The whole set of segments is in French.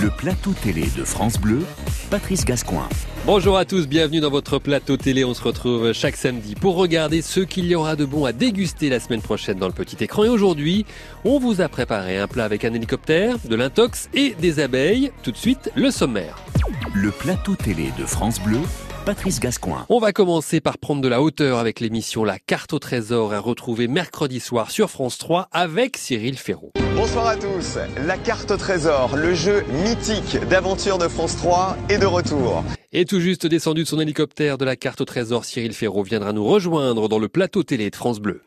Le plateau télé de France Bleu, Patrice Gascoin. Bonjour à tous, bienvenue dans votre plateau télé. On se retrouve chaque samedi pour regarder ce qu'il y aura de bon à déguster la semaine prochaine dans le petit écran. Et aujourd'hui, on vous a préparé un plat avec un hélicoptère, de l'intox et des abeilles. Tout de suite, le sommaire. Le plateau télé de France Bleu, Patrice Gascoin. On va commencer par prendre de la hauteur avec l'émission La carte au trésor à retrouver mercredi soir sur France 3 avec Cyril Ferraud. Bonsoir à tous. La carte au trésor, le jeu mythique d'aventure de France 3 est de retour. Et tout juste descendu de son hélicoptère de la carte au trésor, Cyril Ferraud viendra nous rejoindre dans le plateau télé de France Bleu.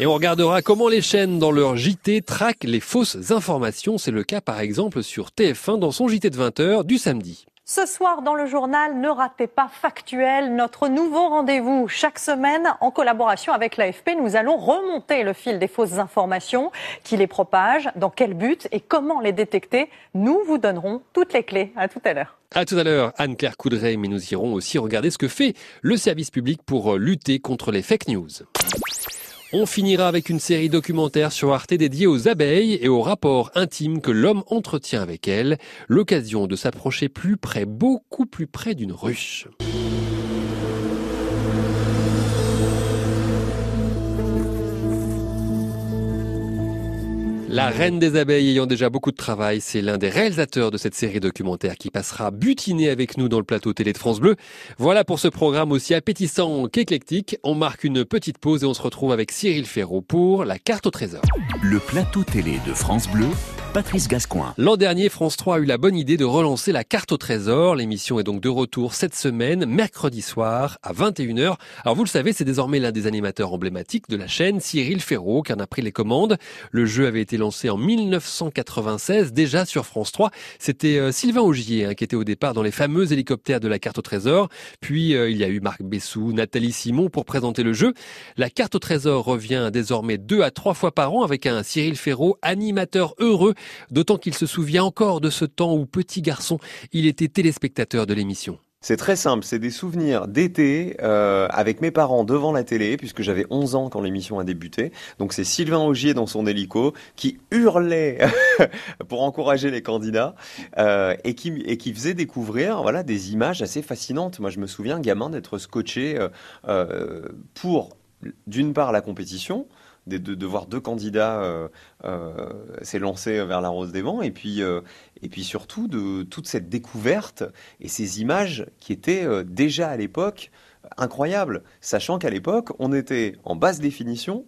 Et on regardera comment les chaînes dans leur JT traquent les fausses informations. C'est le cas par exemple sur TF1 dans son JT de 20h du samedi. Ce soir dans le journal, ne ratez pas Factuel, notre nouveau rendez-vous. Chaque semaine, en collaboration avec l'AFP, nous allons remonter le fil des fausses informations, qui les propagent, dans quel but et comment les détecter. Nous vous donnerons toutes les clés. À tout à l'heure. À tout à l'heure, Anne-Claire Coudray, mais nous irons aussi regarder ce que fait le service public pour lutter contre les fake news. On finira avec une série documentaire sur Arte dédiée aux abeilles et au rapport intime que l'homme entretient avec elles, l'occasion de s'approcher plus près, beaucoup plus près d'une ruche. La reine des abeilles ayant déjà beaucoup de travail, c'est l'un des réalisateurs de cette série documentaire qui passera butiner avec nous dans le plateau télé de France Bleu. Voilà pour ce programme aussi appétissant qu'éclectique. On marque une petite pause et on se retrouve avec Cyril Ferraud pour la carte au trésor. Le plateau télé de France Bleu, Patrice Gascoin. L'an dernier, France 3 a eu la bonne idée de relancer la carte au trésor. L'émission est donc de retour cette semaine, mercredi soir à 21h. Alors vous le savez, c'est désormais l'un des animateurs emblématiques de la chaîne, Cyril Ferraud, qui en a pris les commandes. Le jeu avait été lancé en 1996, déjà sur France 3. C'était euh, Sylvain Augier hein, qui était au départ dans les fameux hélicoptères de la carte au trésor. Puis euh, il y a eu Marc Bessou, Nathalie Simon pour présenter le jeu. La carte au trésor revient désormais deux à trois fois par an avec un Cyril Ferraud animateur heureux, d'autant qu'il se souvient encore de ce temps où petit garçon, il était téléspectateur de l'émission. C'est très simple, c'est des souvenirs d'été euh, avec mes parents devant la télé, puisque j'avais 11 ans quand l'émission a débuté. Donc c'est Sylvain Augier dans son hélico qui hurlait pour encourager les candidats euh, et, qui, faisait découvrir voilà, des images assez fascinantes. Moi je me souviens, gamin, d'être scotché euh, pour d'une part la compétition, de, voir deux candidats euh, euh, s'élancer vers la Rose des Vents, et puis, euh, et puis surtout de toute cette découverte et ces images qui étaient déjà à l'époque incroyables, sachant qu'à l'époque, on était en basse définition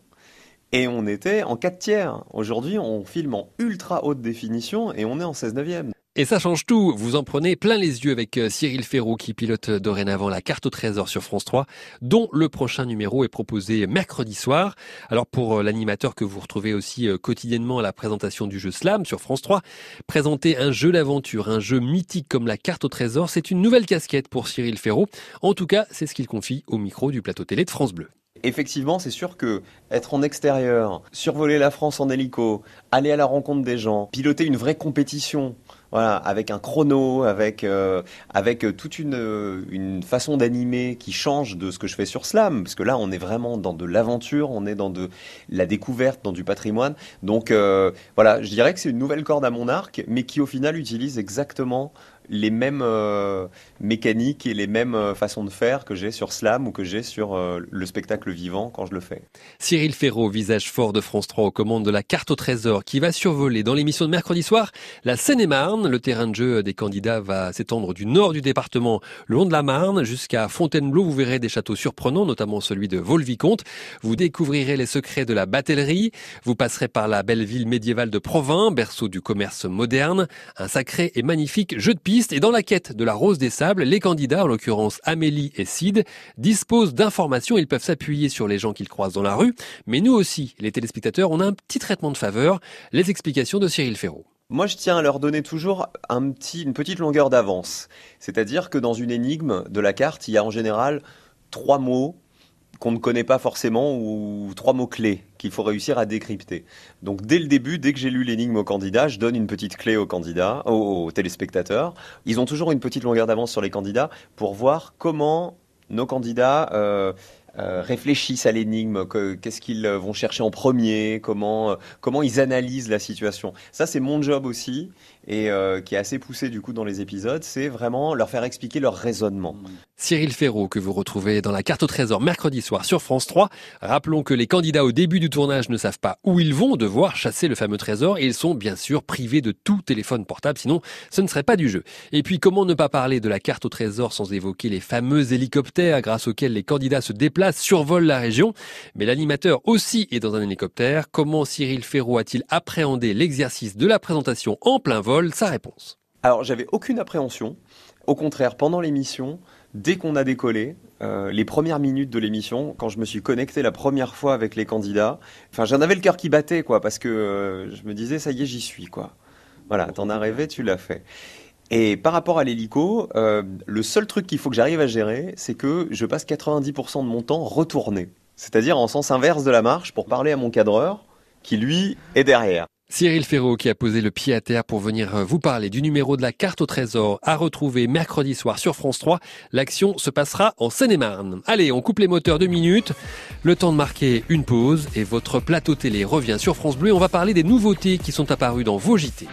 et on était en 4 tiers. Aujourd'hui, on filme en ultra haute définition et on est en 16 neuvième. Et ça change tout. Vous en prenez plein les yeux avec euh, Cyril Ferraud qui pilote dorénavant la carte au trésor sur France 3, dont le prochain numéro est proposé mercredi soir. Alors pour euh, l'animateur que vous retrouvez aussi euh, quotidiennement à la présentation du jeu Slam sur France 3, présenter un jeu d'aventure, un jeu mythique comme la carte au trésor, c'est une nouvelle casquette pour Cyril Ferraud. En tout cas, c'est ce qu'il confie au micro du plateau télé de France Bleu. Effectivement, c'est sûr que être en extérieur, survoler la France en hélico, aller à la rencontre des gens, piloter une vraie compétition, voilà, avec un chrono, avec euh, avec toute une une façon d'animer qui change de ce que je fais sur Slam, parce que là on est vraiment dans de l'aventure, on est dans de la découverte, dans du patrimoine. Donc euh, voilà, je dirais que c'est une nouvelle corde à mon arc, mais qui au final utilise exactement les mêmes euh, mécaniques et les mêmes euh, façons de faire que j'ai sur Slam ou que j'ai sur euh, le spectacle vivant quand je le fais. Cyril Ferraud, visage fort de France 3 aux commandes de la carte au trésor qui va survoler dans l'émission de mercredi soir la Seine-et-Marne. Le terrain de jeu des candidats va s'étendre du nord du département le long de la Marne jusqu'à Fontainebleau. Vous verrez des châteaux surprenants, notamment celui de Vaux-le-Vicomte. Vous découvrirez les secrets de la batellerie. Vous passerez par la belle ville médiévale de Provins, berceau du commerce moderne. Un sacré et magnifique jeu de piste et dans la quête de la rose des sables, les candidats, en l'occurrence Amélie et Sid, disposent d'informations. Ils peuvent s'appuyer sur les gens qu'ils croisent dans la rue. Mais nous aussi, les téléspectateurs, on a un petit traitement de faveur. Les explications de Cyril Ferraud. Moi, je tiens à leur donner toujours une petite longueur d'avance. C'est-à-dire que dans une énigme de la carte, il y a en général trois mots qu'on ne connaît pas forcément ou trois mots-clés qu'il faut réussir à décrypter. Donc dès le début, dès que j'ai lu l'énigme au candidat, je donne une petite clé aux candidats, aux, téléspectateurs. Ils ont toujours une petite longueur d'avance sur les candidats pour voir comment nos candidats euh, euh, réfléchissent à l'énigme, qu'est-ce qu'ils vont chercher en premier, comment, comment ils analysent la situation. Ça, c'est mon job aussi et euh, qui est assez poussé du coup dans les épisodes, c'est vraiment leur faire expliquer leur raisonnement. Cyril Ferraud, que vous retrouvez dans la carte au trésor mercredi soir sur France 3. Rappelons que les candidats au début du tournage ne savent pas où ils vont devoir chasser le fameux trésor et ils sont bien sûr privés de tout téléphone portable, sinon ce ne serait pas du jeu. Et puis comment ne pas parler de la carte au trésor sans évoquer les fameux hélicoptères grâce auxquels les candidats se déplacent, survolent la région? Mais l'animateur aussi est dans un hélicoptère. Comment Cyril Ferraud a-t-il appréhendé l'exercice de la présentation en plein vol? Sa réponse. Alors j'avais aucune appréhension. Au contraire, pendant l'émission, dès qu'on a décollé, euh, les premières minutes de l'émission, quand je me suis connecté la première fois avec les candidats, enfin j'en avais le cœur qui battait quoi, parce que euh, je me disais ça y est j'y suis quoi. Voilà, t'en as rêvé, tu l'as fait. Et par rapport à l'hélico, euh, le seul truc qu'il faut que j'arrive à gérer, c'est que je passe 90% de mon temps retourné, c'est-à-dire en sens inverse de la marche pour parler à mon cadreur qui lui est derrière. Cyril Ferraud qui a posé le pied à terre pour venir euh, vous parler du numéro de la carte au trésor à retrouver mercredi soir sur France 3. L'action se passera en Seine-et-Marne. Allez, on coupe les moteurs deux minutes. Le temps de marquer une pause et votre plateau télé revient sur France Bleu. On va parler des nouveautés qui sont apparues dans vos JT.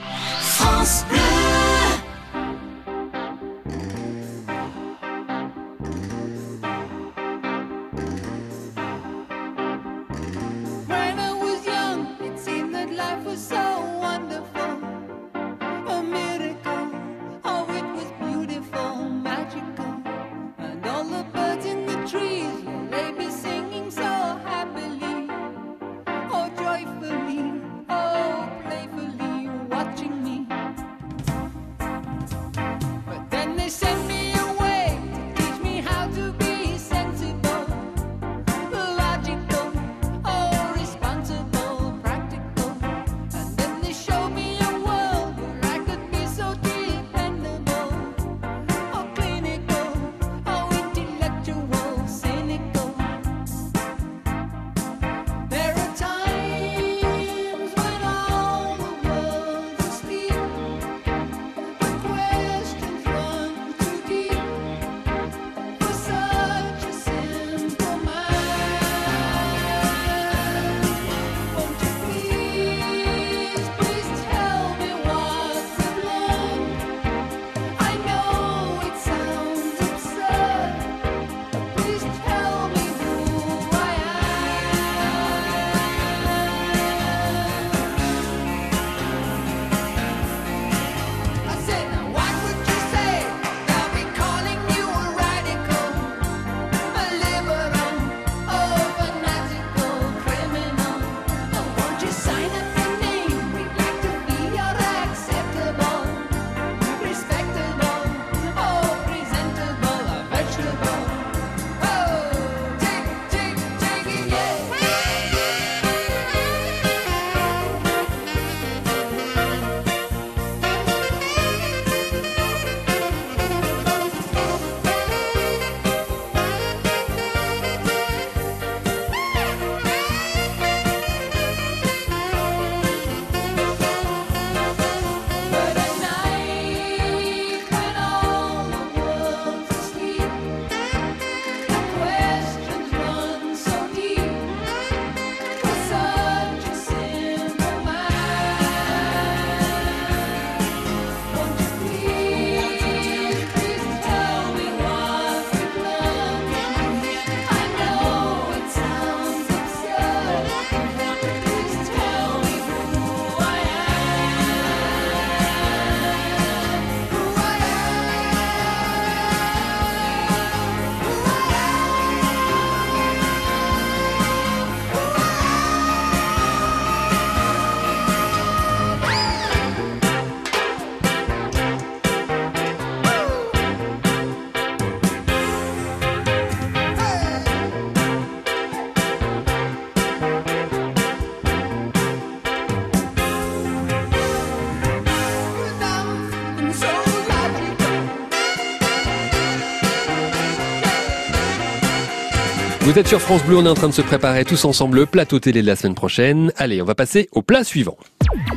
Vous êtes sur France Bleu, on est en train de se préparer tous ensemble le plateau télé de la semaine prochaine. Allez, on va passer au plat suivant.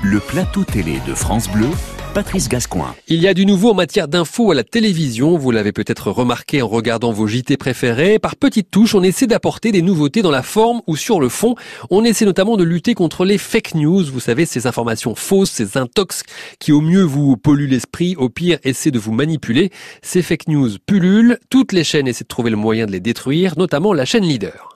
Le plateau télé de France Bleu Il y a du nouveau en matière d'infos à la télévision. Vous l'avez peut-être remarqué en regardant vos JT préférés. Par petites touches, on essaie d'apporter des nouveautés dans la forme ou sur le fond. On essaie notamment de lutter contre les fake news. Vous savez, ces informations fausses, ces intox qui au mieux vous polluent l'esprit, au pire essaient de vous manipuler. Ces fake news pullulent. Toutes les chaînes essaient de trouver le moyen de les détruire, notamment la chaîne leader.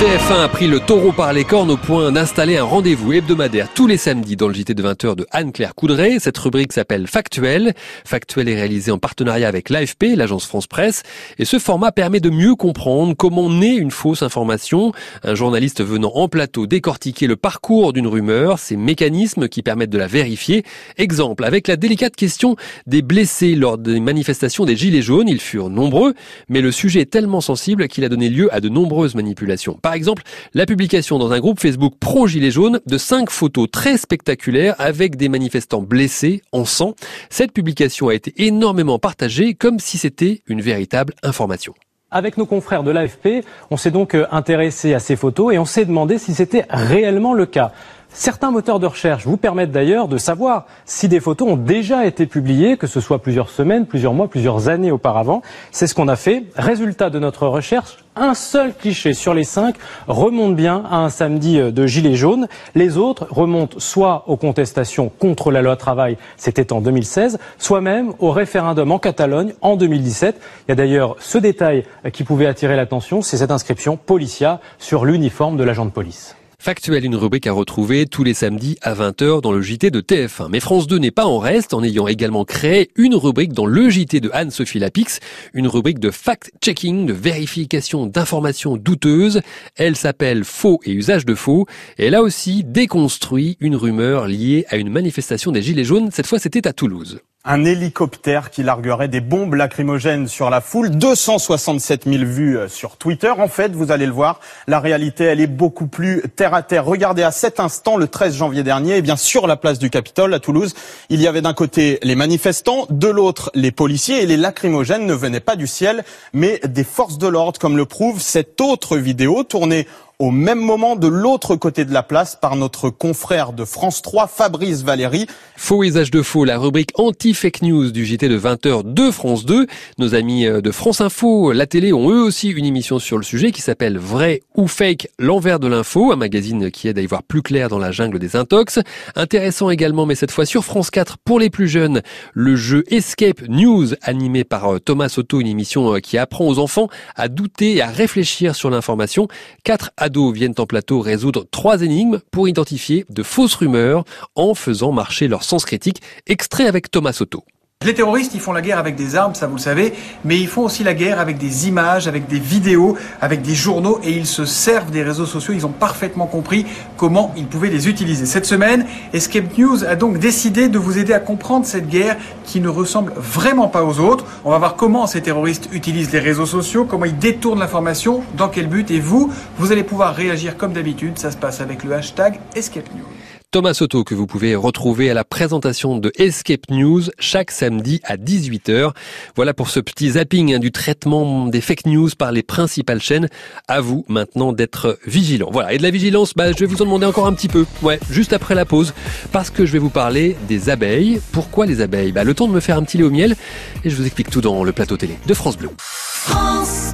TF1 a pris le taureau par les cornes au point d'installer un rendez-vous hebdomadaire tous les samedis dans le JT de 20h de Anne-Claire Coudray. Cette rubrique s'appelle Factuel. Factuel est réalisé en partenariat avec l'AFP, l'agence France Presse. Et ce format permet de mieux comprendre comment naît une fausse information. Un journaliste venant en plateau décortiquer le parcours d'une rumeur, ses mécanismes qui permettent de la vérifier. Exemple, avec la délicate question des blessés lors des manifestations des Gilets jaunes. Ils furent nombreux, mais le sujet est tellement sensible qu'il a donné lieu à de nombreuses manipulations. Par exemple, la publication dans un groupe Facebook pro Gilets jaunes de cinq photos très spectaculaires avec des manifestants blessés en sang. Cette publication a été énormément partagée comme si c'était une véritable information. Avec nos confrères de l'AFP, on s'est donc euh, intéressé à ces photos et on s'est demandé si c'était réellement le cas. Certains moteurs de recherche vous permettent d'ailleurs de savoir si des photos ont déjà été publiées, que ce soit plusieurs semaines, plusieurs mois, plusieurs années auparavant. C'est ce qu'on a fait. Résultat de notre recherche, un seul cliché sur les cinq remonte bien à un samedi euh, de Gilets jaunes. Les autres remontent soit aux contestations contre la loi travail, c'était en 2016, soit même au référendum en Catalogne en 2017. Il y a d'ailleurs ce détail euh, qui pouvait attirer l'attention, c'est cette inscription Policia sur l'uniforme de l'agent de police. Factuel, une rubrique à retrouver tous les samedis à 20h dans le JT de TF1. Mais France 2 n'est pas en reste en ayant également créé une rubrique dans le JT de Anne-Sophie Lapix, une rubrique de fact-checking, de vérification d'informations douteuses. Elle s'appelle Faux et usage de faux. Et elle a aussi déconstruit une rumeur liée à une manifestation des Gilets jaunes. Cette fois, c'était à Toulouse un hélicoptère qui larguerait des bombes lacrymogènes sur la foule. 267 000 vues euh, sur Twitter. En fait, vous allez le voir, la réalité, elle est beaucoup plus terre à terre. Regardez à cet instant, le 13 janvier dernier, eh bien sur la place du Capitole à Toulouse, il y avait d'un côté les manifestants, de l'autre les policiers, et les lacrymogènes ne venaient pas du ciel, mais des forces de l'ordre, comme le prouve cette autre vidéo tournée au même moment de l'autre côté de la place par notre confrère de France 3, Fabrice Valéry. Faux usage de faux, la rubrique anti-fake news du JT de 20h de France 2. Nos amis euh, de France Info, la télé, ont eux aussi une émission sur le sujet qui s'appelle Vrai ou Fake, l'envers de l'info, un magazine qui aide à y voir plus clair dans la jungle des intox. Intéressant également, mais cette fois sur France 4 pour les plus jeunes, le jeu Escape News animé par euh, Thomas Soto, une émission euh, qui apprend aux enfants à douter et à réfléchir sur l'information. Quatre ados viennent en plateau résoudre trois énigmes pour identifier de fausses rumeurs en faisant marcher leur sens critique. Extrait avec Thomas Soto. Les terroristes, ils font la guerre avec des armes, ça vous le savez, mais ils font aussi la guerre avec des images, avec des vidéos, avec des journaux, et ils se servent des réseaux sociaux. Ils ont parfaitement compris comment ils pouvaient les utiliser. Cette semaine, Escape News a donc décidé de vous aider à comprendre cette guerre qui ne ressemble vraiment pas aux autres. On va voir comment ces terroristes utilisent les réseaux sociaux, comment ils détournent l'information, dans quel but, et vous, vous allez pouvoir réagir comme d'habitude. Ça se passe avec le hashtag Escape News. Thomas Soto que vous pouvez retrouver à la présentation de Escape News chaque samedi à 18h. Voilà pour ce petit zapping hein, du traitement des fake news par les principales chaînes. À vous maintenant d'être vigilant. Voilà. Et de la vigilance, bah, je vais vous en demander encore un petit peu. Ouais, juste après la pause. Parce que je vais vous parler des abeilles. Pourquoi les abeilles? Bah, Le temps de me faire un petit lait au miel. Et je vous explique tout dans le plateau télé de France Bleu. France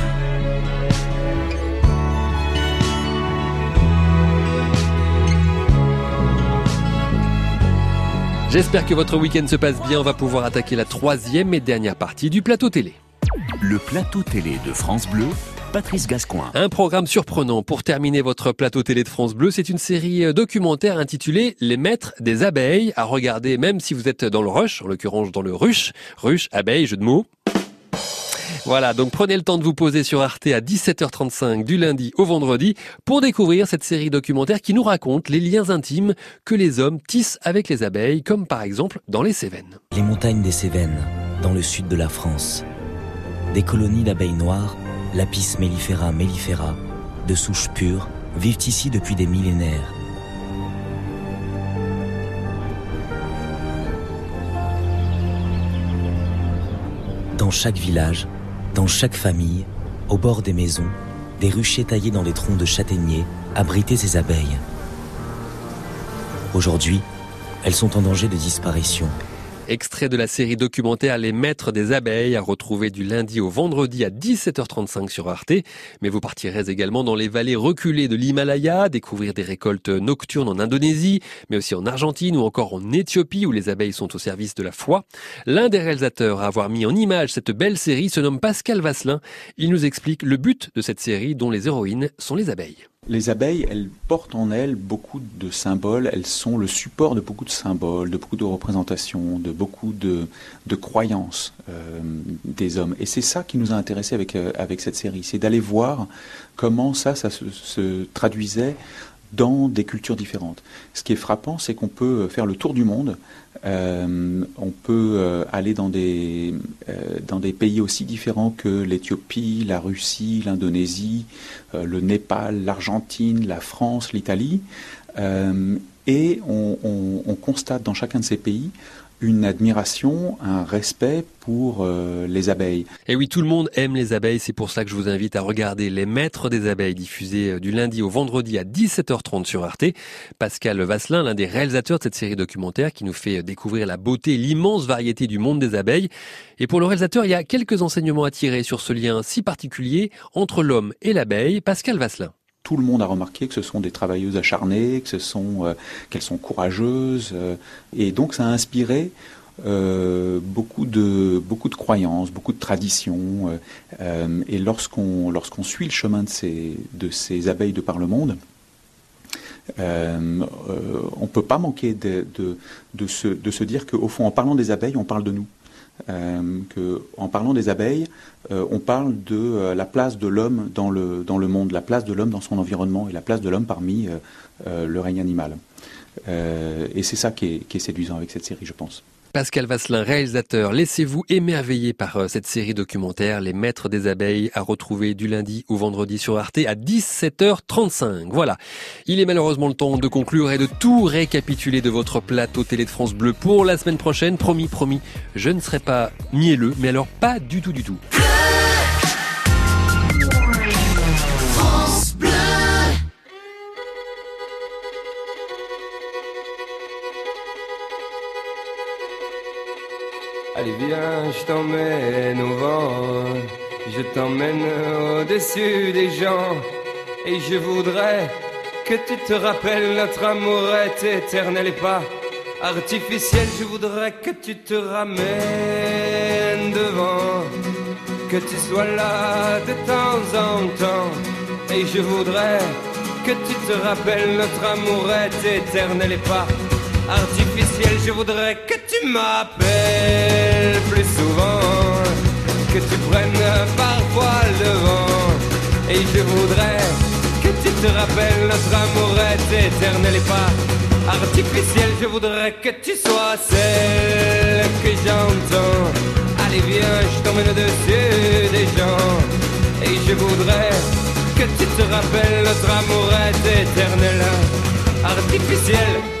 J'espère que votre week-end se passe bien. On va pouvoir attaquer la troisième et dernière partie du plateau télé. Le plateau télé de France Bleu, Patrice Gascoin. Un programme surprenant pour terminer votre plateau télé de France Bleu. C'est une série euh, documentaire intitulée Les Maîtres des Abeilles à regarder même si vous êtes dans le rush, en l'occurrence dans le ruche. Ruche, abeille, jeu de mots. Voilà, donc prenez le temps de vous poser sur Arte à 17h35 du lundi au vendredi pour découvrir cette série documentaire qui nous raconte les liens intimes que les hommes tissent avec les abeilles, comme par exemple dans les Cévennes. Les montagnes des Cévennes, dans le sud de la France. Des colonies d'abeilles noires, Lapis mellifera mellifera, de souches pures, vivent ici depuis des millénaires. Dans chaque village, dans chaque famille, au bord des maisons, des ruchers taillés dans des troncs de châtaigniers abritaient ces abeilles. Aujourd'hui, elles sont en danger de disparition. Extrait de la série documentaire Les Maîtres des Abeilles à retrouver du lundi au vendredi à 17h35 sur Arte. Mais vous partirez également dans les vallées reculées de l'Himalaya, découvrir des récoltes nocturnes en Indonésie, mais aussi en Argentine ou encore en Éthiopie où les abeilles sont au service de la foi. L'un des réalisateurs à avoir mis en image cette belle série se nomme Pascal Vasselin. Il nous explique le but de cette série dont les héroïnes sont les abeilles. Les abeilles, elles portent en elles beaucoup de symboles, elles sont le support de beaucoup de symboles, de beaucoup de représentations, de beaucoup de, croyances euh, des hommes. Et c'est ça qui nous a intéressés avec, euh, avec cette série, c'est d'aller voir comment ça, ça se traduisait dans des cultures différentes. Ce qui est frappant, c'est qu'on peut faire le tour du monde, euh, on peut euh, aller dans des, euh, dans des pays aussi différents que l'Éthiopie, la Russie, l'Indonésie, le Népal, l'Argentine, la France, l'Italie, et on, on, constate dans chacun de ces pays une admiration, un respect pour euh, les abeilles. Et oui, tout le monde aime les abeilles, c'est pour ça que je vous invite à regarder Les Maîtres des abeilles, diffusé euh, du lundi au vendredi à 17h30 sur Arte. Pascal Vasselin, l'un des réalisateurs de cette série documentaire qui nous fait euh, découvrir la beauté, l'immense variété du monde des abeilles. Et pour le réalisateur, il y a quelques enseignements à tirer sur ce lien si particulier entre l'homme et l'abeille. Pascal Vasselin tout le monde a remarqué que ce sont des travailleuses acharnées, sont qu'elles sont courageuses, et donc ça a inspiré euh, beaucoup de beaucoup de croyances, beaucoup de traditions. Euh, euh, et lorsqu'on lorsqu'on suit le chemin de ces de ces abeilles de par le monde, on peut pas manquer de, se, de se dire qu'au fond, en parlant des abeilles, on parle de nous. Que, en parlant des abeilles, on parle de la place de l'homme dans le, monde, la place de l'homme dans son environnement et la place de l'homme parmi le règne animal. et c'est ça qui est séduisant avec cette série, je pense. Pascal Vasselin, réalisateur, laissez-vous émerveiller par euh, cette série documentaire Les Maîtres des Abeilles à retrouver du lundi au vendredi sur Arte à 17h35. Voilà. Il est malheureusement le temps de conclure et de tout récapituler de votre plateau télé de France Bleu pour la semaine prochaine. Promis, promis, je ne serai pas mielleux, mais alors pas du tout, du tout. Allez viens, je t'emmène au vent, je t'emmène au-dessus des gens, et je voudrais que tu te rappelles notre amour est éternel et pas artificiel. Je voudrais que tu te ramènes devant, que tu sois là de temps en temps, et je voudrais que tu te rappelles notre amour est éternel et pas artificiel. Je voudrais que tu m'appelles plus souvent, que tu prennes parfois le vent. Et je voudrais que tu te rappelles, notre amour est éternel et pas artificiel. Je voudrais que tu sois celle que j'entends. Allez viens, je t'emmène au-dessus des gens. Et je voudrais que tu te rappelles, notre amour est éternel, artificiel.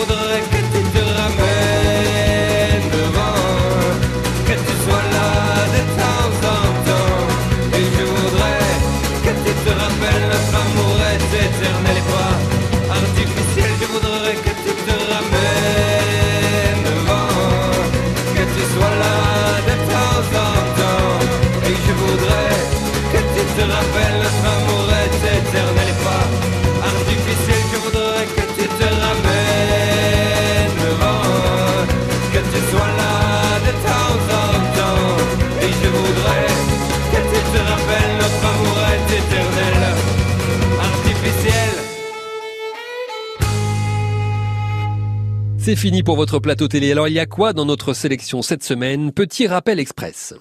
C'est fini pour votre plateau télé. Alors il y a quoi dans notre sélection cette semaine? Petit rappel express.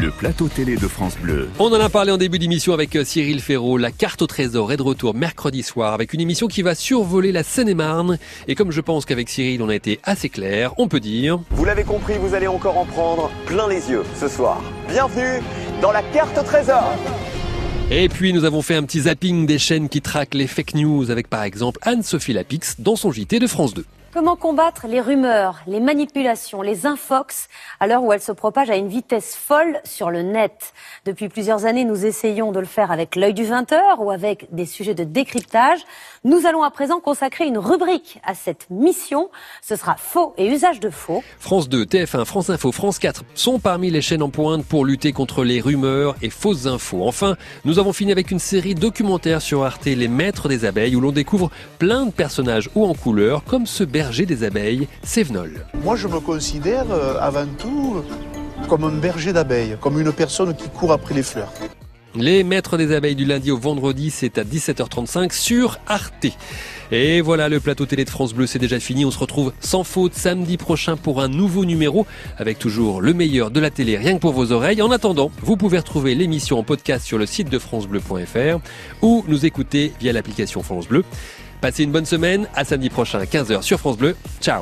Le plateau télé de France Bleu. On en a parlé en début d'émission avec euh, Cyril Ferraud. La carte au trésor est de retour mercredi soir avec une émission qui va survoler la Seine-et-Marne. Et comme je pense qu'avec Cyril on a été assez clair, on peut dire... Vous l'avez compris, vous allez encore en prendre plein les yeux ce soir. Bienvenue dans la carte au trésor. Et puis nous avons fait un petit zapping des chaînes qui traquent les fake news avec par exemple Anne-Sophie Lapix dans son JT de France 2. Comment combattre les rumeurs, les manipulations, les infox à l'heure où elles se propagent à une vitesse folle sur le net? Depuis plusieurs années, nous essayons de le faire avec l'œil du 20h ou avec des sujets de décryptage. Nous allons à présent consacrer une rubrique à cette mission. Ce sera faux et usage de faux. France 2, TF1, France Info, France 4 sont parmi les chaînes en pointe pour lutter contre les rumeurs et fausses infos. Enfin, nous avons fini avec une série documentaire sur Arte, Les Maîtres des Abeilles, où l'on découvre plein de personnages hauts en couleur, comme ce berger des abeilles, Sévenol. Moi, je me considère euh, avant tout comme un berger d'abeilles, comme une personne qui court après les fleurs. Les maîtres des abeilles du lundi au vendredi, c'est à 17h35 sur Arte. Et voilà, le plateau télé de France Bleu, c'est déjà fini. On se retrouve sans faute samedi prochain pour un nouveau numéro avec toujours le meilleur de la télé rien que pour vos oreilles. En attendant, vous pouvez retrouver l'émission en podcast sur le site de francebleu.fr ou nous écouter via l'application France Bleu. Passez une bonne semaine, à samedi prochain à 15h sur France Bleu. Ciao